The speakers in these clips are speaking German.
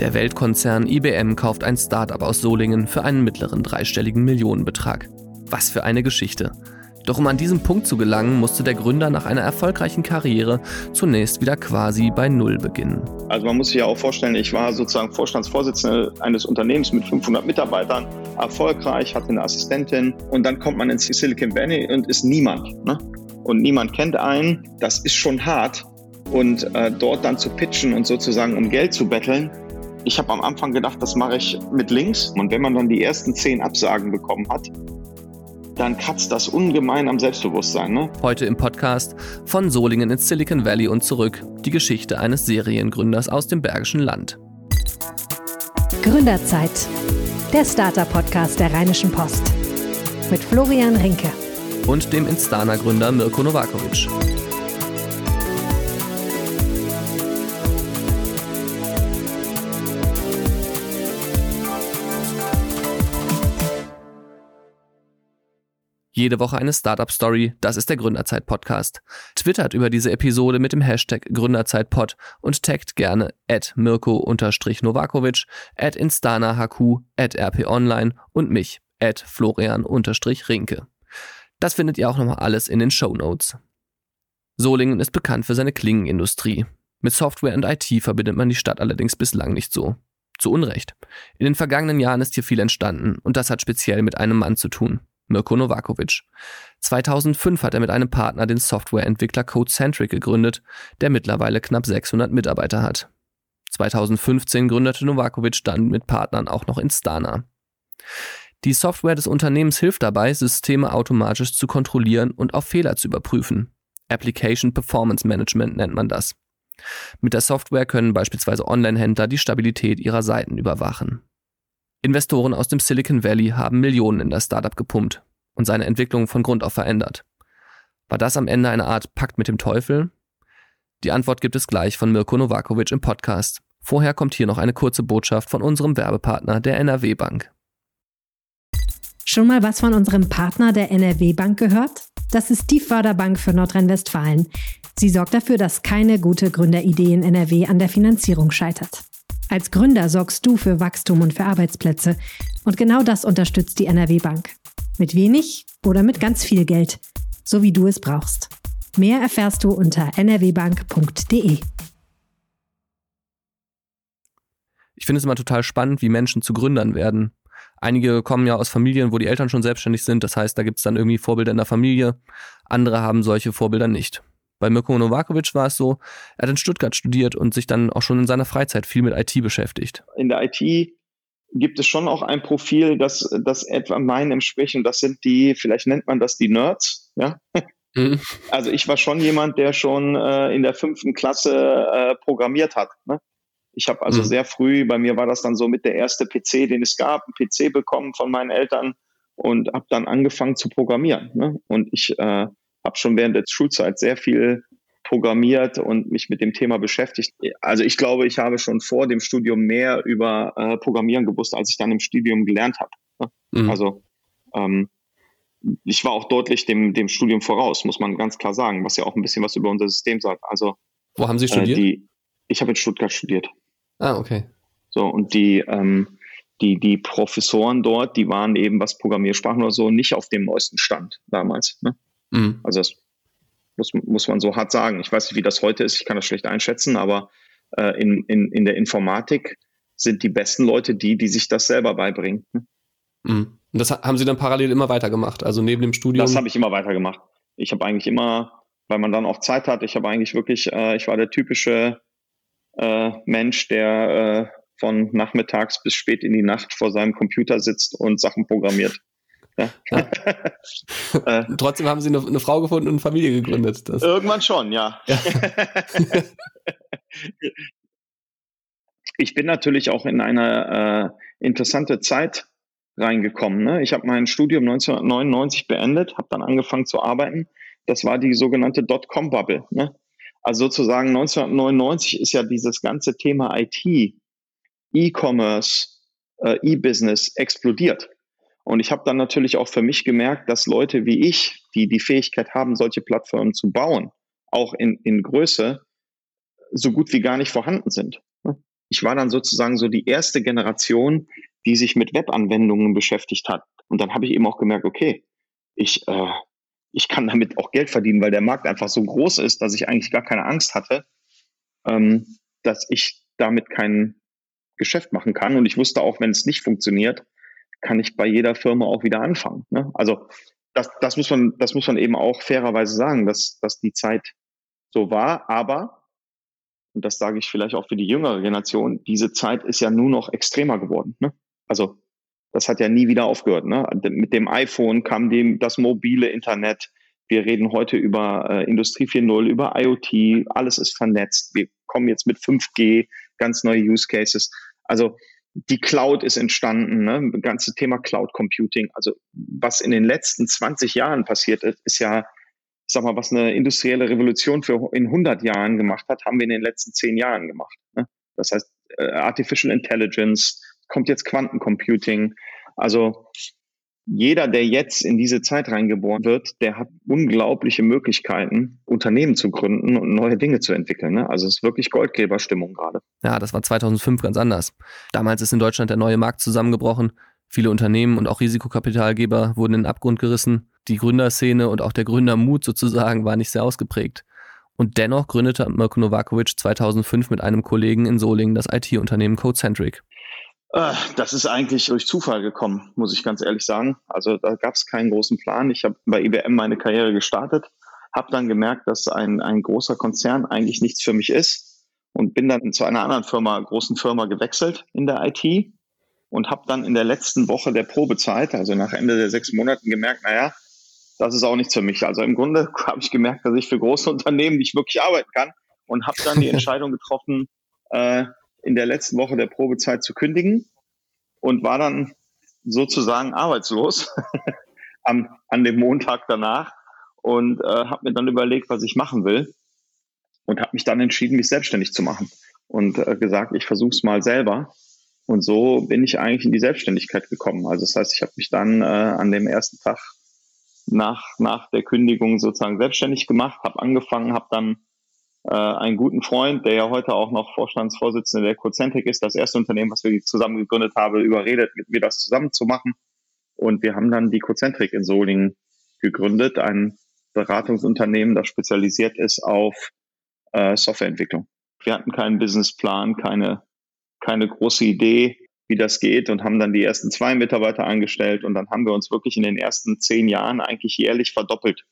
Der Weltkonzern IBM kauft ein Startup aus Solingen für einen mittleren dreistelligen Millionenbetrag. Was für eine Geschichte. Doch um an diesen Punkt zu gelangen, musste der Gründer nach einer erfolgreichen Karriere zunächst wieder quasi bei Null beginnen. Also man muss sich ja auch vorstellen, ich war sozusagen Vorstandsvorsitzender eines Unternehmens mit 500 Mitarbeitern, erfolgreich, hatte eine Assistentin und dann kommt man ins Silicon Valley und ist niemand. Ne? Und niemand kennt einen. Das ist schon hart. Und äh, dort dann zu pitchen und sozusagen um Geld zu betteln, ich habe am Anfang gedacht, das mache ich mit links. Und wenn man dann die ersten zehn Absagen bekommen hat, dann kratzt das ungemein am Selbstbewusstsein. Ne? Heute im Podcast von Solingen ins Silicon Valley und zurück die Geschichte eines Seriengründers aus dem Bergischen Land. Gründerzeit, der Starter-Podcast der Rheinischen Post mit Florian Rinke und dem Instana-Gründer Mirko Novakovic. Jede Woche eine Startup-Story, das ist der Gründerzeit-Podcast. Twittert über diese Episode mit dem Hashtag GründerzeitPod und taggt gerne at mirko-novakovic, at instanaHQ, at rponline und mich, at florian-rinke. Das findet ihr auch nochmal alles in den Show Notes. Solingen ist bekannt für seine Klingenindustrie. Mit Software und IT verbindet man die Stadt allerdings bislang nicht so. Zu Unrecht. In den vergangenen Jahren ist hier viel entstanden und das hat speziell mit einem Mann zu tun. Mirko Novakovic. 2005 hat er mit einem Partner den Softwareentwickler CodeCentric gegründet, der mittlerweile knapp 600 Mitarbeiter hat. 2015 gründete Novakovic dann mit Partnern auch noch Instana. Die Software des Unternehmens hilft dabei, Systeme automatisch zu kontrollieren und auf Fehler zu überprüfen. Application Performance Management nennt man das. Mit der Software können beispielsweise Online-Händler die Stabilität ihrer Seiten überwachen. Investoren aus dem Silicon Valley haben Millionen in das Startup gepumpt und seine Entwicklung von Grund auf verändert. War das am Ende eine Art Pakt mit dem Teufel? Die Antwort gibt es gleich von Mirko Novakovic im Podcast. Vorher kommt hier noch eine kurze Botschaft von unserem Werbepartner, der NRW Bank. Schon mal was von unserem Partner der NRW Bank gehört? Das ist die Förderbank für Nordrhein-Westfalen. Sie sorgt dafür, dass keine gute Gründeridee in NRW an der Finanzierung scheitert. Als Gründer sorgst du für Wachstum und für Arbeitsplätze. Und genau das unterstützt die NRW Bank. Mit wenig oder mit ganz viel Geld. So wie du es brauchst. Mehr erfährst du unter nrwbank.de. Ich finde es immer total spannend, wie Menschen zu Gründern werden. Einige kommen ja aus Familien, wo die Eltern schon selbstständig sind. Das heißt, da gibt es dann irgendwie Vorbilder in der Familie. Andere haben solche Vorbilder nicht. Bei Mirko Novakovic war es so, er hat in Stuttgart studiert und sich dann auch schon in seiner Freizeit viel mit IT beschäftigt. In der IT gibt es schon auch ein Profil, das, das etwa meinen entspricht und das sind die, vielleicht nennt man das die Nerds, ja. Mhm. Also ich war schon jemand, der schon äh, in der fünften Klasse äh, programmiert hat. Ne? Ich habe also mhm. sehr früh, bei mir war das dann so mit der erste PC, den es gab, einen PC bekommen von meinen Eltern und habe dann angefangen zu programmieren. Ne? Und ich äh, habe schon während der Schulzeit sehr viel programmiert und mich mit dem Thema beschäftigt. Also ich glaube, ich habe schon vor dem Studium mehr über äh, Programmieren gewusst, als ich dann im Studium gelernt habe. Ne? Mhm. Also ähm, ich war auch deutlich dem, dem Studium voraus, muss man ganz klar sagen, was ja auch ein bisschen was über unser System sagt. Also wo haben Sie studiert? Äh, die, ich habe in Stuttgart studiert. Ah, okay. So und die ähm, die, die Professoren dort, die waren eben, was Programmiersprachen oder so, nicht auf dem neuesten Stand damals. Ne? Mhm. Also das muss, muss man so hart sagen. Ich weiß nicht, wie das heute ist, ich kann das schlecht einschätzen, aber äh, in, in, in der Informatik sind die besten Leute die, die sich das selber beibringen. Hm? Mhm. Und das haben Sie dann parallel immer weitergemacht, also neben dem Studium? Das habe ich immer weitergemacht. Ich habe eigentlich immer, weil man dann auch Zeit hat, ich habe eigentlich wirklich, äh, ich war der typische äh, Mensch, der äh, von nachmittags bis spät in die Nacht vor seinem Computer sitzt und Sachen programmiert. Ja. Äh. Trotzdem haben Sie eine, eine, Frau gefunden und eine Familie gegründet. Das. Irgendwann schon, ja. ja. ich bin natürlich auch in eine äh, interessante Zeit reingekommen. Ne? Ich habe mein Studium 1999 beendet, habe dann angefangen zu arbeiten. Das war die sogenannte Dotcom-Bubble. Ne? Also sozusagen 1999 ist ja dieses ganze Thema IT, E-Commerce, äh, E-Business explodiert. Und ich habe dann natürlich auch für mich gemerkt, dass Leute wie ich, die die Fähigkeit haben, solche Plattformen zu bauen, auch in, in Größe, so gut wie gar nicht vorhanden sind. ich war dann sozusagen so die erste Generation, die sich mit Webanwendungen beschäftigt hat. Und dann habe ich eben auch gemerkt, okay, ich, äh, ich kann damit auch Geld verdienen, weil der Markt einfach so groß ist, dass ich eigentlich gar keine Angst hatte, ähm, dass ich damit kein Geschäft machen kann. Und ich wusste auch, wenn es nicht funktioniert, kann ich bei jeder Firma auch wieder anfangen. Ne? Also das, das, muss man, das muss man eben auch fairerweise sagen, dass, dass die Zeit so war. Aber, und das sage ich vielleicht auch für die jüngere Generation, diese Zeit ist ja nur noch extremer geworden. Ne? Also das hat ja nie wieder aufgehört. Ne? Mit dem iPhone kam dem das mobile Internet. Wir reden heute über äh, Industrie 4.0, über IoT. Alles ist vernetzt. Wir kommen jetzt mit 5G, ganz neue Use Cases. Also die Cloud ist entstanden, ne? das ganze Thema Cloud Computing. Also was in den letzten 20 Jahren passiert ist, ist ja, ich sag mal, was eine industrielle Revolution für in 100 Jahren gemacht hat, haben wir in den letzten 10 Jahren gemacht. Ne? Das heißt, äh, Artificial Intelligence, kommt jetzt Quantencomputing. Also jeder, der jetzt in diese Zeit reingeboren wird, der hat unglaubliche Möglichkeiten, Unternehmen zu gründen und neue Dinge zu entwickeln. Ne? Also es ist wirklich Goldgräberstimmung gerade. Ja, das war 2005 ganz anders. Damals ist in Deutschland der neue Markt zusammengebrochen. Viele Unternehmen und auch Risikokapitalgeber wurden in den Abgrund gerissen. Die Gründerszene und auch der Gründermut sozusagen war nicht sehr ausgeprägt. Und dennoch gründete Mirko Novakovic 2005 mit einem Kollegen in Solingen das IT-Unternehmen Codecentric. Äh, das ist eigentlich durch Zufall gekommen, muss ich ganz ehrlich sagen. Also da gab es keinen großen Plan. Ich habe bei IBM meine Karriere gestartet, habe dann gemerkt, dass ein, ein großer Konzern eigentlich nichts für mich ist und bin dann zu einer anderen Firma, großen Firma gewechselt in der IT und habe dann in der letzten Woche der Probezeit, also nach Ende der sechs Monaten, gemerkt, naja, das ist auch nichts für mich. Also im Grunde habe ich gemerkt, dass ich für große Unternehmen nicht wirklich arbeiten kann und habe dann die Entscheidung getroffen, äh, in der letzten Woche der Probezeit zu kündigen und war dann sozusagen arbeitslos am, an dem Montag danach und äh, habe mir dann überlegt, was ich machen will und habe mich dann entschieden, mich selbstständig zu machen und äh, gesagt, ich versuche es mal selber. Und so bin ich eigentlich in die Selbstständigkeit gekommen. Also das heißt, ich habe mich dann äh, an dem ersten Tag nach, nach der Kündigung sozusagen selbstständig gemacht, habe angefangen, habe dann äh, einen guten Freund, der ja heute auch noch Vorstandsvorsitzender der Cocentric ist, das erste Unternehmen, was wir zusammen gegründet haben, überredet, mit mir das zusammen zu machen. Und wir haben dann die Cocentric in Solingen gegründet, ein Beratungsunternehmen, das spezialisiert ist auf äh, Softwareentwicklung. Wir hatten keinen Businessplan, keine, keine große Idee, wie das geht und haben dann die ersten zwei Mitarbeiter angestellt und dann haben wir uns wirklich in den ersten zehn Jahren eigentlich jährlich verdoppelt.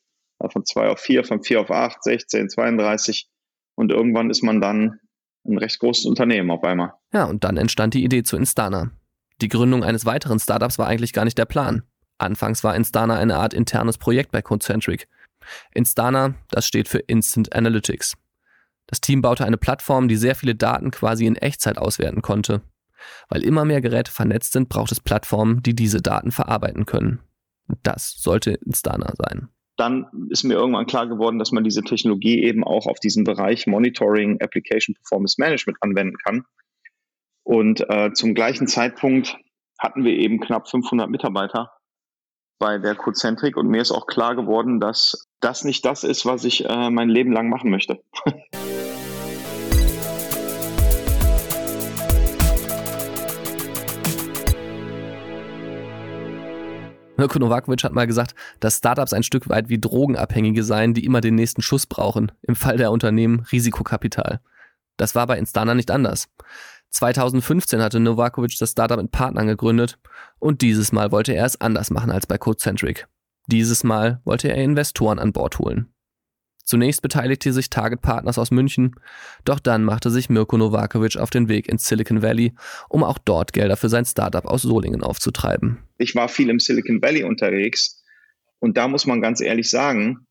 Von zwei auf vier, von vier auf acht, 16, 32 und irgendwann ist man dann ein recht großes Unternehmen auf einmal. Ja, und dann entstand die Idee zu Instana. Die Gründung eines weiteren Startups war eigentlich gar nicht der Plan. Anfangs war Instana eine Art internes Projekt bei Concentric. Instana, das steht für Instant Analytics. Das Team baute eine Plattform, die sehr viele Daten quasi in Echtzeit auswerten konnte. Weil immer mehr Geräte vernetzt sind, braucht es Plattformen, die diese Daten verarbeiten können. Das sollte Instana sein dann ist mir irgendwann klar geworden, dass man diese Technologie eben auch auf diesen Bereich Monitoring, Application Performance Management anwenden kann. Und äh, zum gleichen Zeitpunkt hatten wir eben knapp 500 Mitarbeiter bei der Cocentric und mir ist auch klar geworden, dass das nicht das ist, was ich äh, mein Leben lang machen möchte. Mirko Novakovic hat mal gesagt, dass Startups ein Stück weit wie Drogenabhängige seien, die immer den nächsten Schuss brauchen. Im Fall der Unternehmen Risikokapital. Das war bei Instana nicht anders. 2015 hatte Novakovic das Startup mit Partnern gegründet und dieses Mal wollte er es anders machen als bei Codecentric. Dieses Mal wollte er Investoren an Bord holen. Zunächst beteiligte sich Target Partners aus München, doch dann machte sich Mirko Novakovic auf den Weg ins Silicon Valley, um auch dort Gelder für sein Startup aus Solingen aufzutreiben. Ich war viel im Silicon Valley unterwegs und da muss man ganz ehrlich sagen,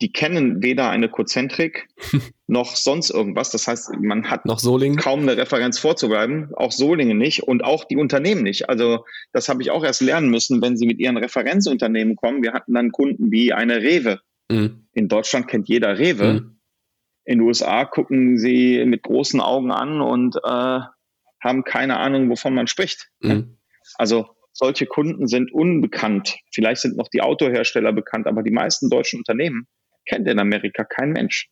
die kennen weder eine Cozentrik noch sonst irgendwas. Das heißt, man hat noch Solingen. kaum eine Referenz vorzubereiten, auch Solingen nicht und auch die Unternehmen nicht. Also das habe ich auch erst lernen müssen, wenn sie mit ihren Referenzunternehmen kommen. Wir hatten dann Kunden wie eine Rewe, Mhm. In Deutschland kennt jeder Rewe. Mhm. In den USA gucken sie mit großen Augen an und äh, haben keine Ahnung, wovon man spricht. Mhm. Also solche Kunden sind unbekannt. Vielleicht sind noch die Autohersteller bekannt, aber die meisten deutschen Unternehmen kennt in Amerika kein Mensch.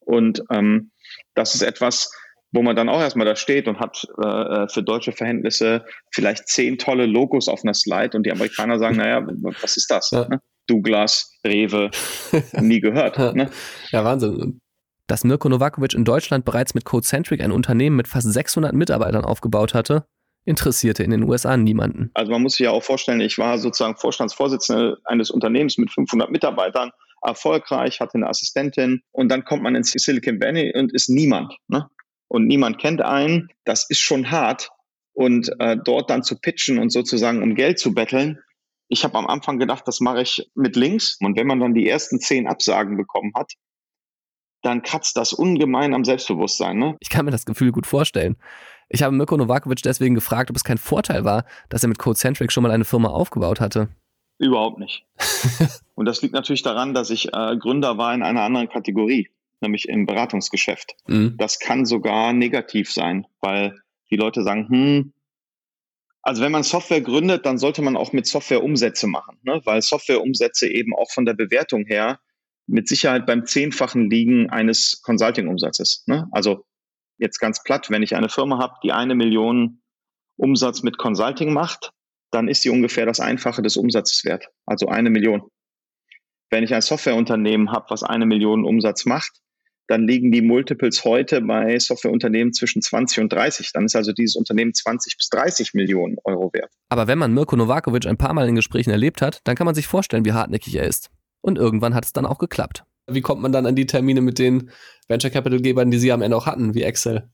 Und ähm, das ist etwas, wo man dann auch erstmal da steht und hat äh, äh, für deutsche Verhältnisse vielleicht zehn tolle Logos auf einer Slide und die Amerikaner sagen, naja, was ist das? Ja. Ne? Douglas, Rewe, nie gehört. Ne? Ja, Wahnsinn. Dass Mirko Novakovic in Deutschland bereits mit Codecentric ein Unternehmen mit fast 600 Mitarbeitern aufgebaut hatte, interessierte in den USA niemanden. Also man muss sich ja auch vorstellen, ich war sozusagen Vorstandsvorsitzender eines Unternehmens mit 500 Mitarbeitern, erfolgreich, hatte eine Assistentin und dann kommt man ins Silicon Valley und ist niemand. Ne? Und niemand kennt einen. Das ist schon hart. Und äh, dort dann zu pitchen und sozusagen um Geld zu betteln, ich habe am Anfang gedacht, das mache ich mit links. Und wenn man dann die ersten zehn Absagen bekommen hat, dann kratzt das ungemein am Selbstbewusstsein. Ne? Ich kann mir das Gefühl gut vorstellen. Ich habe Mirko Novakovic deswegen gefragt, ob es kein Vorteil war, dass er mit Codecentric schon mal eine Firma aufgebaut hatte. Überhaupt nicht. Und das liegt natürlich daran, dass ich äh, Gründer war in einer anderen Kategorie, nämlich im Beratungsgeschäft. Mhm. Das kann sogar negativ sein, weil die Leute sagen, hm, also wenn man Software gründet, dann sollte man auch mit Software Umsätze machen, ne? weil Softwareumsätze eben auch von der Bewertung her mit Sicherheit beim Zehnfachen liegen eines Consulting-Umsatzes. Ne? Also jetzt ganz platt, wenn ich eine Firma habe, die eine Million Umsatz mit Consulting macht, dann ist sie ungefähr das Einfache des Umsatzes wert, also eine Million. Wenn ich ein Softwareunternehmen habe, was eine Million Umsatz macht, dann liegen die Multiples heute bei Softwareunternehmen zwischen 20 und 30. Dann ist also dieses Unternehmen 20 bis 30 Millionen Euro wert. Aber wenn man Mirko Novakovic ein paar Mal in Gesprächen erlebt hat, dann kann man sich vorstellen, wie hartnäckig er ist. Und irgendwann hat es dann auch geklappt. Wie kommt man dann an die Termine mit den Venture Capital Gebern, die Sie am Ende auch hatten, wie Excel?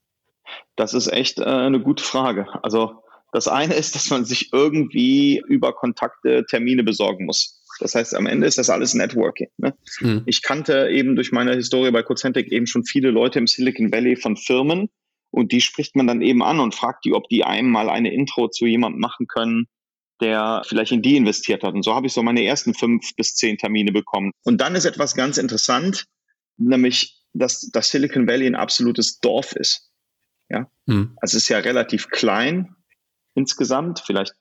Das ist echt äh, eine gute Frage. Also das eine ist, dass man sich irgendwie über Kontakte Termine besorgen muss. Das heißt, am Ende ist das alles Networking. Ne? Mhm. Ich kannte eben durch meine Historie bei Cocentric eben schon viele Leute im Silicon Valley von Firmen und die spricht man dann eben an und fragt die, ob die einem mal eine Intro zu jemandem machen können, der vielleicht in die investiert hat. Und so habe ich so meine ersten fünf bis zehn Termine bekommen. Und dann ist etwas ganz interessant, nämlich, dass das Silicon Valley ein absolutes Dorf ist. Ja, mhm. also es ist ja relativ klein insgesamt, vielleicht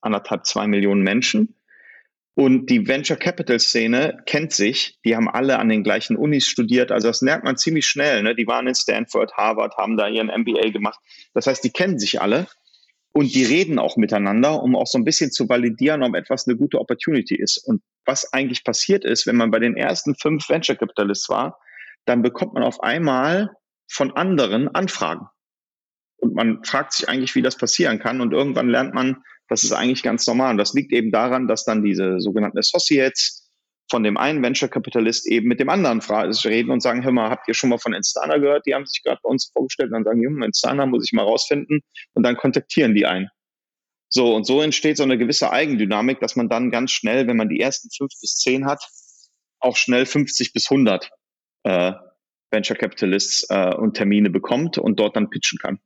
anderthalb, zwei Millionen Menschen. Und die Venture Capital Szene kennt sich. Die haben alle an den gleichen Unis studiert. Also das merkt man ziemlich schnell. Ne? Die waren in Stanford, Harvard, haben da ihren MBA gemacht. Das heißt, die kennen sich alle und die reden auch miteinander, um auch so ein bisschen zu validieren, ob etwas eine gute Opportunity ist. Und was eigentlich passiert ist, wenn man bei den ersten fünf Venture Capitalists war, dann bekommt man auf einmal von anderen Anfragen. Und man fragt sich eigentlich, wie das passieren kann. Und irgendwann lernt man, das ist eigentlich ganz normal. Und das liegt eben daran, dass dann diese sogenannten Associates von dem einen Venture Capitalist eben mit dem anderen reden und sagen, hör mal, habt ihr schon mal von Instana gehört? Die haben sich gerade bei uns vorgestellt und dann sagen, hm, Instana muss ich mal rausfinden und dann kontaktieren die einen. So, und so entsteht so eine gewisse Eigendynamik, dass man dann ganz schnell, wenn man die ersten fünf bis zehn hat, auch schnell 50 bis 100 äh, Venture Capitalists äh, und Termine bekommt und dort dann pitchen kann.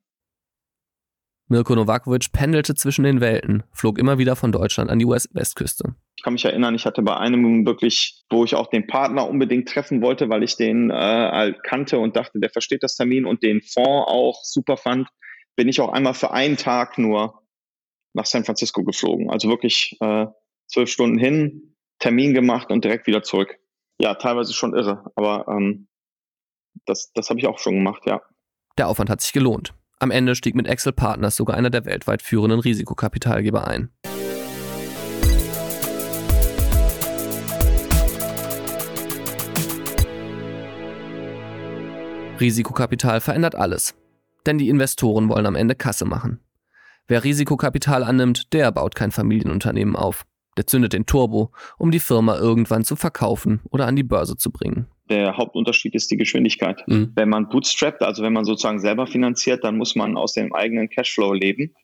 Mirko Novakovic pendelte zwischen den Welten, flog immer wieder von Deutschland an die US-Westküste. Ich kann mich erinnern, ich hatte bei einem wirklich, wo ich auch den Partner unbedingt treffen wollte, weil ich den äh, kannte und dachte, der versteht das Termin und den Fonds auch super fand, bin ich auch einmal für einen Tag nur nach San Francisco geflogen. Also wirklich äh, zwölf Stunden hin, Termin gemacht und direkt wieder zurück. Ja, teilweise schon irre, aber ähm, das, das habe ich auch schon gemacht, ja. Der Aufwand hat sich gelohnt. Am Ende stieg mit Excel Partners sogar einer der weltweit führenden Risikokapitalgeber ein. Risikokapital verändert alles. Denn die Investoren wollen am Ende Kasse machen. Wer Risikokapital annimmt, der baut kein Familienunternehmen auf. Der zündet den Turbo, um die Firma irgendwann zu verkaufen oder an die Börse zu bringen. Der Hauptunterschied ist die Geschwindigkeit. Mhm. Wenn man bootstrapped, also wenn man sozusagen selber finanziert, dann muss man aus dem eigenen Cashflow leben.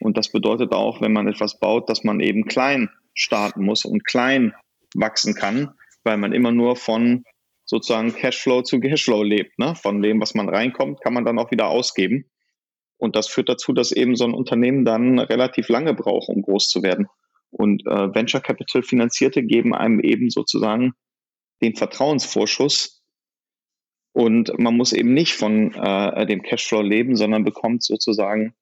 Und das bedeutet auch, wenn man etwas baut, dass man eben klein starten muss und klein wachsen kann, weil man immer nur von sozusagen Cashflow zu Cashflow lebt. Ne? Von dem, was man reinkommt, kann man dann auch wieder ausgeben. Und das führt dazu, dass eben so ein Unternehmen dann relativ lange braucht, um groß zu werden. Und äh, Venture Capital Finanzierte geben einem eben sozusagen den Vertrauensvorschuss. Und man muss eben nicht von äh, dem Cashflow leben, sondern bekommt sozusagen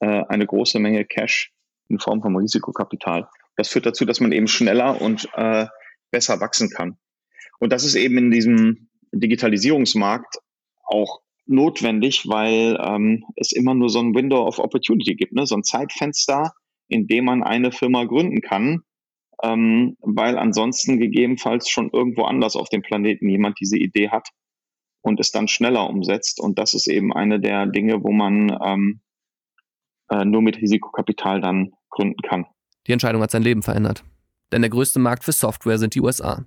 äh, eine große Menge Cash in Form von Risikokapital. Das führt dazu, dass man eben schneller und äh, besser wachsen kann. Und das ist eben in diesem Digitalisierungsmarkt auch notwendig, weil ähm, es immer nur so ein Window of Opportunity gibt, ne? so ein Zeitfenster, in dem man eine Firma gründen kann, ähm, weil ansonsten gegebenenfalls schon irgendwo anders auf dem Planeten jemand diese Idee hat und es dann schneller umsetzt. Und das ist eben eine der Dinge, wo man ähm, äh, nur mit Risikokapital dann gründen kann. Die Entscheidung hat sein Leben verändert. Denn der größte Markt für Software sind die USA.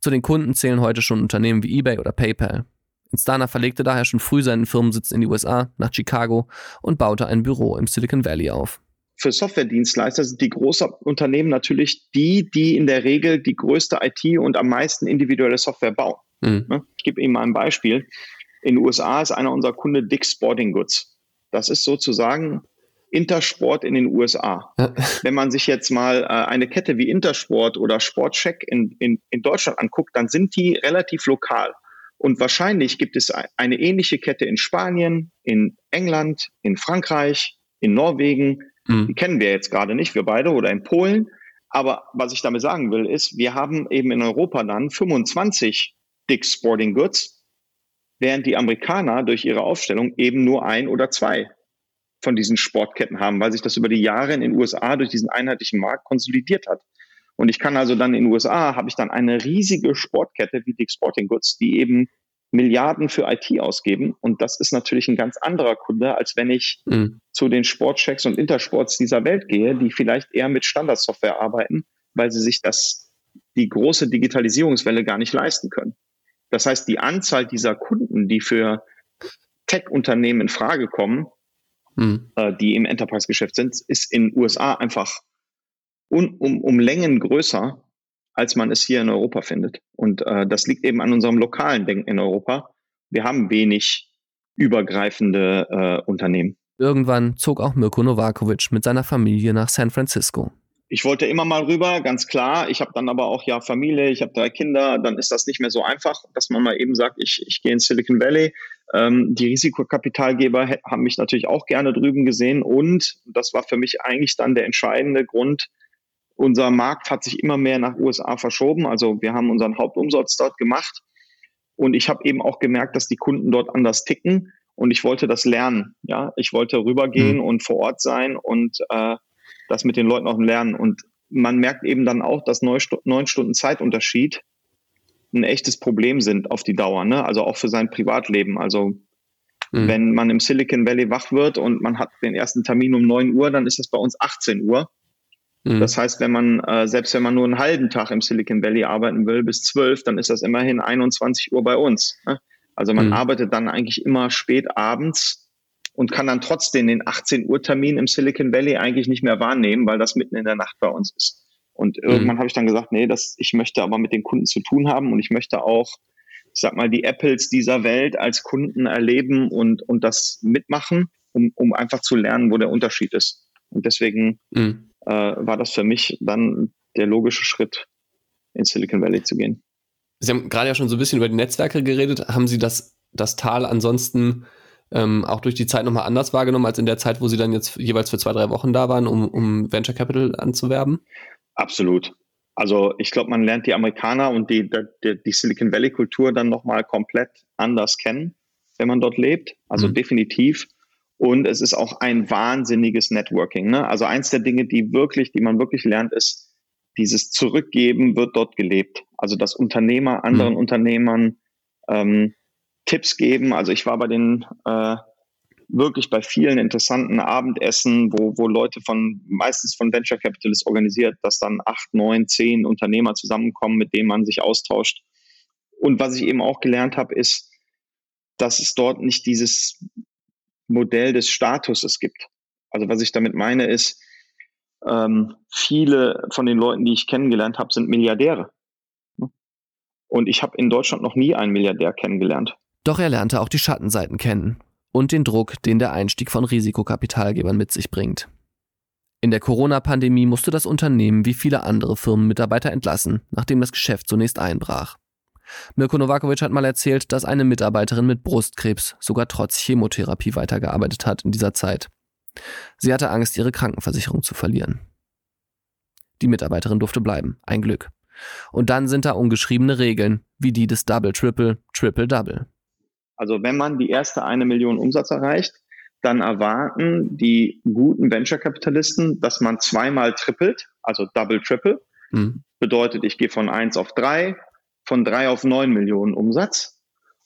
Zu den Kunden zählen heute schon Unternehmen wie eBay oder PayPal. Instana verlegte daher schon früh seinen Firmensitz in die USA, nach Chicago und baute ein Büro im Silicon Valley auf. Für Softwaredienstleister sind die großen Unternehmen natürlich die, die in der Regel die größte IT und am meisten individuelle Software bauen. Mhm. Ne? Ich gebe Ihnen mal ein Beispiel. In den USA ist einer unserer Kunden Dick's Sporting Goods. Das ist sozusagen Intersport in den USA. Ja. Wenn man sich jetzt mal äh, eine Kette wie Intersport oder Sportcheck in, in, in Deutschland anguckt, dann sind die relativ lokal. Und wahrscheinlich gibt es eine ähnliche Kette in Spanien, in England, in Frankreich, in Norwegen. Mhm. Die kennen wir jetzt gerade nicht, wir beide, oder in Polen. Aber was ich damit sagen will, ist, wir haben eben in Europa dann 25 Dick's Sporting Goods, während die Amerikaner durch ihre Aufstellung eben nur ein oder zwei von diesen Sportketten haben, weil sich das über die Jahre in den USA durch diesen einheitlichen Markt konsolidiert hat. Und ich kann also dann in den USA habe ich dann eine riesige Sportkette wie Dick Sporting Goods, die eben Milliarden für IT ausgeben. Und das ist natürlich ein ganz anderer Kunde, als wenn ich mhm. zu den Sportchecks und Intersports dieser Welt gehe, die vielleicht eher mit Standardsoftware arbeiten, weil sie sich das, die große Digitalisierungswelle gar nicht leisten können. Das heißt, die Anzahl dieser Kunden, die für Tech-Unternehmen in Frage kommen, mhm. äh, die im Enterprise-Geschäft sind, ist in USA einfach un, um, um Längen größer, als man es hier in Europa findet. Und äh, das liegt eben an unserem lokalen Denken in Europa. Wir haben wenig übergreifende äh, Unternehmen. Irgendwann zog auch Mirko Novakovic mit seiner Familie nach San Francisco ich wollte immer mal rüber, ganz klar. Ich habe dann aber auch ja Familie, ich habe drei Kinder, dann ist das nicht mehr so einfach, dass man mal eben sagt, ich, ich gehe in Silicon Valley. Ähm, die Risikokapitalgeber haben mich natürlich auch gerne drüben gesehen und das war für mich eigentlich dann der entscheidende Grund. Unser Markt hat sich immer mehr nach USA verschoben. Also wir haben unseren Hauptumsatz dort gemacht und ich habe eben auch gemerkt, dass die Kunden dort anders ticken und ich wollte das lernen. Ja, ich wollte rübergehen mhm. und vor Ort sein und äh, das mit den Leuten auch lernen. Und man merkt eben dann auch, dass neun, Stunden Zeitunterschied ein echtes Problem sind auf die Dauer, ne? Also auch für sein Privatleben. Also mhm. wenn man im Silicon Valley wach wird und man hat den ersten Termin um neun Uhr, dann ist das bei uns 18 Uhr. Mhm. Das heißt, wenn man, äh, selbst wenn man nur einen halben Tag im Silicon Valley arbeiten will, bis zwölf, dann ist das immerhin 21 Uhr bei uns. Ne? Also man mhm. arbeitet dann eigentlich immer spät abends und kann dann trotzdem den 18 Uhr Termin im Silicon Valley eigentlich nicht mehr wahrnehmen, weil das mitten in der Nacht bei uns ist. Und mhm. irgendwann habe ich dann gesagt, nee, das, ich möchte aber mit den Kunden zu tun haben und ich möchte auch, ich sag mal, die Apples dieser Welt als Kunden erleben und, und das mitmachen, um, um einfach zu lernen, wo der Unterschied ist. Und deswegen mhm. Äh, war das für mich dann der logische Schritt, in Silicon Valley zu gehen. Sie haben gerade ja schon so ein bisschen über die Netzwerke geredet. Haben Sie das, das Tal ansonsten ähm, auch durch die Zeit nochmal anders wahrgenommen als in der Zeit, wo Sie dann jetzt jeweils für zwei, drei Wochen da waren, um, um Venture Capital anzuwerben? Absolut. Also ich glaube, man lernt die Amerikaner und die, die, die Silicon Valley-Kultur dann nochmal komplett anders kennen, wenn man dort lebt. Also mhm. definitiv. Und es ist auch ein wahnsinniges Networking. Ne? Also eins der Dinge, die wirklich, die man wirklich lernt, ist, dieses Zurückgeben wird dort gelebt. Also dass Unternehmer anderen mhm. Unternehmern ähm, Tipps geben. Also ich war bei den äh, wirklich bei vielen interessanten Abendessen, wo, wo Leute von meistens von Venture Capitalists organisiert, dass dann acht, neun, zehn Unternehmer zusammenkommen, mit denen man sich austauscht. Und was ich eben auch gelernt habe, ist, dass es dort nicht dieses Modell des Statuses gibt. Also was ich damit meine ist, ähm, viele von den Leuten, die ich kennengelernt habe, sind Milliardäre. Und ich habe in Deutschland noch nie einen Milliardär kennengelernt. Doch er lernte auch die Schattenseiten kennen und den Druck, den der Einstieg von Risikokapitalgebern mit sich bringt. In der Corona-Pandemie musste das Unternehmen wie viele andere Firmen Mitarbeiter entlassen, nachdem das Geschäft zunächst einbrach. Mirko Novakovic hat mal erzählt, dass eine Mitarbeiterin mit Brustkrebs sogar trotz Chemotherapie weitergearbeitet hat in dieser Zeit. Sie hatte Angst, ihre Krankenversicherung zu verlieren. Die Mitarbeiterin durfte bleiben, ein Glück. Und dann sind da ungeschriebene Regeln, wie die des Double Triple, Triple Double. Also wenn man die erste eine Million Umsatz erreicht, dann erwarten die guten Venture-Kapitalisten, dass man zweimal trippelt, also Double Triple. Mhm. Bedeutet, ich gehe von eins auf drei, von drei auf neun Millionen Umsatz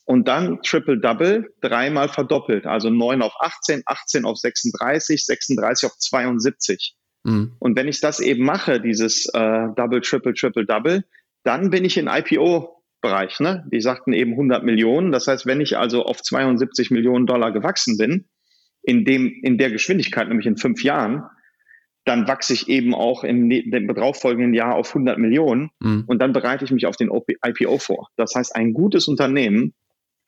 und dann Triple Double dreimal verdoppelt, also neun auf 18, 18 auf 36, 36 auf 72. Mhm. Und wenn ich das eben mache, dieses äh, Double, Triple, Triple, Double, dann bin ich in IPO-Bereich. Ne? Die sagten eben 100 Millionen. Das heißt, wenn ich also auf 72 Millionen Dollar gewachsen bin, in, dem, in der Geschwindigkeit, nämlich in fünf Jahren, dann wachse ich eben auch im, ne-, dem darauffolgenden Jahr auf 100 Millionen mhm. und dann bereite ich mich auf den IPO vor. Das heißt, ein gutes Unternehmen,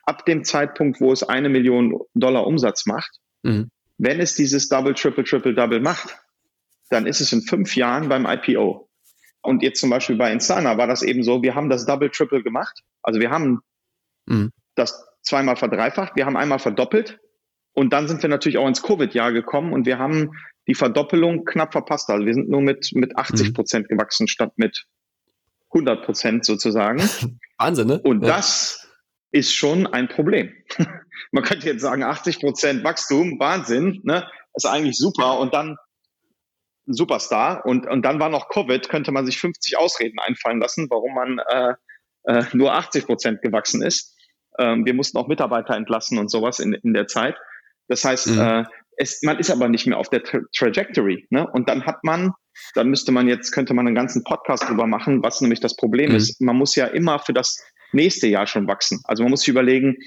ab dem Zeitpunkt, wo es eine Million Dollar Umsatz macht, mhm. wenn es dieses Double, Triple, Triple, Double macht, dann ist es in fünf Jahren beim IPO. Und jetzt zum Beispiel bei Instana war das eben so, wir haben das Double, Triple gemacht. Also wir haben mhm. das zweimal verdreifacht, wir haben einmal verdoppelt und dann sind wir natürlich auch ins Covid-Jahr gekommen und wir haben die Verdoppelung knapp verpasst. Also wir sind nur mit, mit 80 mhm. Prozent mhm. gewachsen statt mit 100 Prozent sozusagen. Wahnsinn, ne? Und ja. das ist schon ein Problem. Man könnte jetzt sagen, 80 Prozent Wachstum, Wahnsinn, ne? ist eigentlich super. Und dann ein Superstar. Und, und dann war noch Covid, könnte man sich 50 Ausreden einfallen lassen, warum man äh, äh, nur 80 Prozent gewachsen ist. Ähm, wir mussten auch Mitarbeiter entlassen und sowas in, in der Zeit. Das heißt, mhm. äh, es, man ist aber nicht mehr auf der Tra Trajectory. Ne? Und dann hat man, dann müsste man jetzt, könnte man einen ganzen Podcast drüber machen, was nämlich das Problem mhm. ist. Man muss ja immer für das nächste Jahr schon wachsen. Also man muss sich überlegen,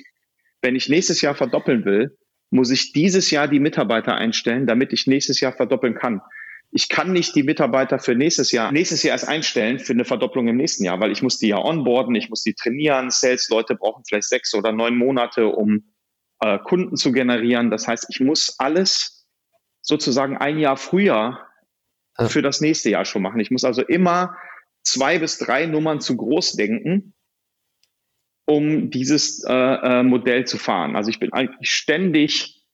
wenn ich nächstes Jahr verdoppeln will, muss ich dieses Jahr die Mitarbeiter einstellen, damit ich nächstes Jahr verdoppeln kann. Ich kann nicht die Mitarbeiter für nächstes Jahr, nächstes Jahr erst einstellen für eine Verdopplung im nächsten Jahr, weil ich muss die ja onboarden, ich muss die trainieren. Sales-Leute brauchen vielleicht sechs oder neun Monate, um äh, Kunden zu generieren. Das heißt, ich muss alles sozusagen ein Jahr früher für das nächste Jahr schon machen. Ich muss also immer zwei bis drei Nummern zu groß denken, um dieses äh, äh, Modell zu fahren. Also ich bin eigentlich ständig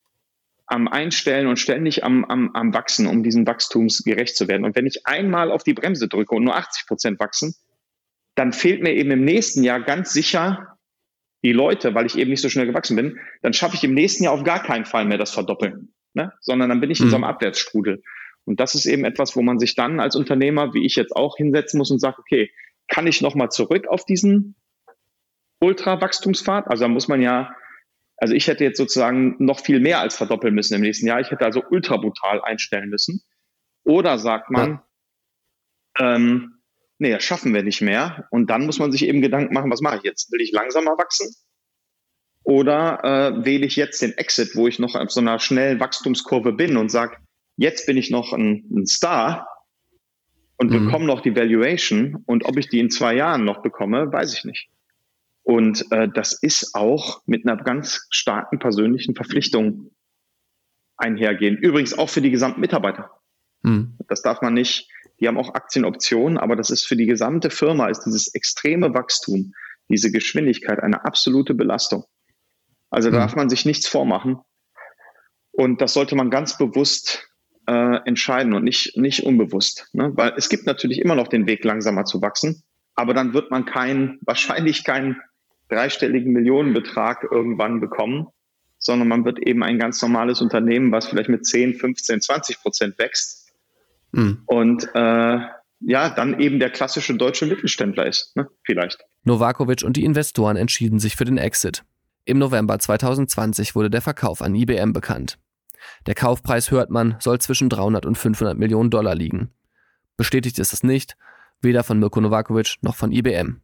am Einstellen und ständig am, am, am Wachsen, um diesen Wachstumsgerecht zu werden. Und wenn ich einmal auf die Bremse drücke und nur 80 Prozent wachsen, dann fehlt mir eben im nächsten Jahr ganz sicher die Leute, weil ich eben nicht so schnell gewachsen bin, dann schaffe ich im nächsten Jahr auf gar keinen Fall mehr das Verdoppeln, ne? sondern dann bin ich in so einem mhm. Abwärtsstrudel. Und das ist eben etwas, wo man sich dann als Unternehmer, wie ich jetzt auch, hinsetzen muss und sagt, okay, kann ich nochmal zurück auf diesen Ultra-Wachstumspfad? Also da muss man ja, also ich hätte jetzt sozusagen noch viel mehr als verdoppeln müssen im nächsten Jahr. Ich hätte also ultra brutal einstellen müssen. Oder sagt man, ja. ähm, nee, das schaffen wir nicht mehr. Und dann muss man sich eben Gedanken machen, was mache ich jetzt? Will ich langsamer wachsen? Oder äh, wähle ich jetzt den Exit, wo ich noch auf so einer schnellen Wachstumskurve bin und sage, jetzt bin ich noch ein, ein Star und mhm. bekomme noch die Valuation und ob ich die in zwei Jahren noch bekomme, weiß ich nicht. Und äh, das ist auch mit einer ganz starken persönlichen Verpflichtung einhergehen. Übrigens auch für die gesamten Mitarbeiter. Mhm. Das darf man nicht die haben auch Aktienoptionen, aber das ist für die gesamte Firma, ist dieses extreme Wachstum, diese Geschwindigkeit eine absolute Belastung. Also da mhm. darf man sich nichts vormachen. Und das sollte man ganz bewusst äh, entscheiden und nicht, nicht unbewusst. Ne? Weil es gibt natürlich immer noch den Weg, langsamer zu wachsen, aber dann wird man keinen, wahrscheinlich keinen dreistelligen Millionenbetrag irgendwann bekommen, sondern man wird eben ein ganz normales Unternehmen, was vielleicht mit 10, 15, 20 Prozent wächst Mhm. Und äh, ja, dann eben der klassische deutsche Mittelständler ist, ne? vielleicht. Novakovic und die Investoren entschieden sich für den Exit. Im November 2020 wurde der Verkauf an IBM bekannt. Der Kaufpreis, hört man, soll zwischen 300 und 500 Millionen Dollar liegen. Bestätigt ist es nicht, weder von Mirko Novakovic noch von IBM.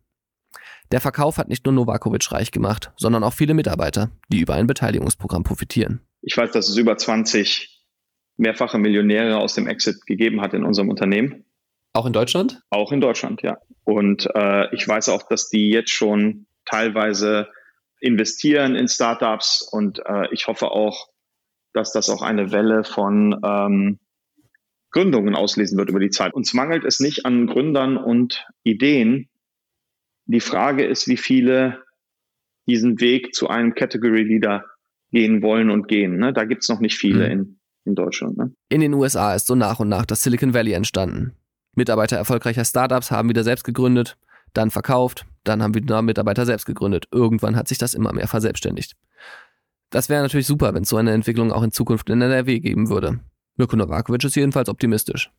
Der Verkauf hat nicht nur Novakovic reich gemacht, sondern auch viele Mitarbeiter, die über ein Beteiligungsprogramm profitieren. Ich weiß, dass es über 20 mehrfache Millionäre aus dem Exit gegeben hat in unserem Unternehmen. Auch in Deutschland? Auch in Deutschland, ja. Und äh, ich weiß auch, dass die jetzt schon teilweise investieren in Startups und äh, ich hoffe auch, dass das auch eine Welle von ähm, Gründungen auslesen wird über die Zeit. Uns mangelt es nicht an Gründern und Ideen. Die Frage ist, wie viele diesen Weg zu einem Category Leader gehen wollen und gehen. Ne? Da gibt es noch nicht viele mhm. in, in Deutschland. Ne? In den USA ist so nach und nach das Silicon Valley entstanden. Mitarbeiter erfolgreicher Startups haben wieder selbst gegründet. dann verkauft, dann haben wieder Mitarbeiter selbst gegründet. Irgendwann hat sich das immer mehr verselbstständigt. Das wäre natürlich super, wenn es so eine Entwicklung auch in Zukunft in NRW geben würde. Mirko Novakovic ist jedenfalls optimistisch.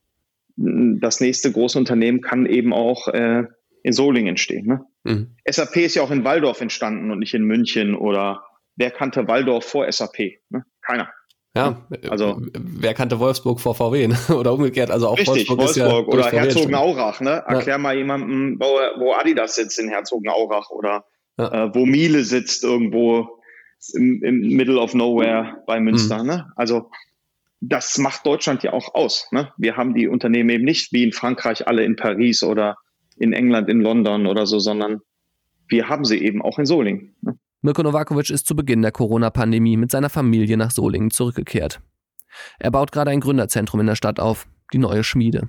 Das nächste große Unternehmen kann eben auch äh, in Solingen entstehen. Ne? Mhm. SAP ist ja auch in Waldorf entstanden und nicht in München oder wer kannte Waldorf vor SAP? Ne? Keiner. Ja, also wer kannte Wolfsburg vor VW ne? oder umgekehrt, also auch richtig, Wolfsburg, Wolfsburg ja oder Herzogenaurach, ne? Erklär ja. mal jemandem, wo, wo Adidas sitzt in Herzogenaurach oder ja. äh, wo Miele sitzt irgendwo im, im Middle of Nowhere bei Münster, mhm. ne? Also das macht Deutschland ja auch aus. Ne? Wir haben die Unternehmen eben nicht wie in Frankreich alle in Paris oder in England, in London oder so, sondern wir haben sie eben auch in Solingen. Ne? Mirko Novakovic ist zu Beginn der Corona-Pandemie mit seiner Familie nach Solingen zurückgekehrt. Er baut gerade ein Gründerzentrum in der Stadt auf, die neue Schmiede.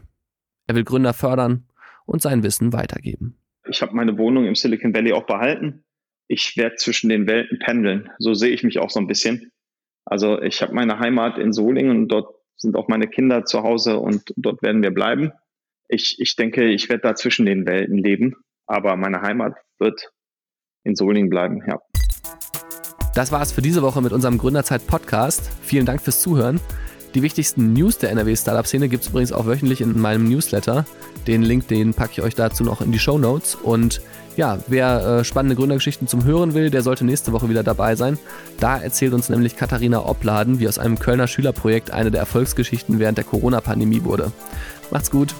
Er will Gründer fördern und sein Wissen weitergeben. Ich habe meine Wohnung im Silicon Valley auch behalten. Ich werde zwischen den Welten pendeln. So sehe ich mich auch so ein bisschen. Also ich habe meine Heimat in Solingen und dort sind auch meine Kinder zu Hause und dort werden wir bleiben. Ich, ich denke, ich werde da zwischen den Welten leben, aber meine Heimat wird in Solingen bleiben, ja. Das war es für diese Woche mit unserem Gründerzeit-Podcast. Vielen Dank fürs Zuhören. Die wichtigsten News der NRW-Startup-Szene gibt es übrigens auch wöchentlich in meinem Newsletter. Den Link, den packe ich euch dazu noch in die Show Notes. Und ja, wer äh, spannende Gründergeschichten zum Hören will, der sollte nächste Woche wieder dabei sein. Da erzählt uns nämlich Katharina Opladen, wie aus einem Kölner Schülerprojekt eine der Erfolgsgeschichten während der Corona-Pandemie wurde. Macht's gut!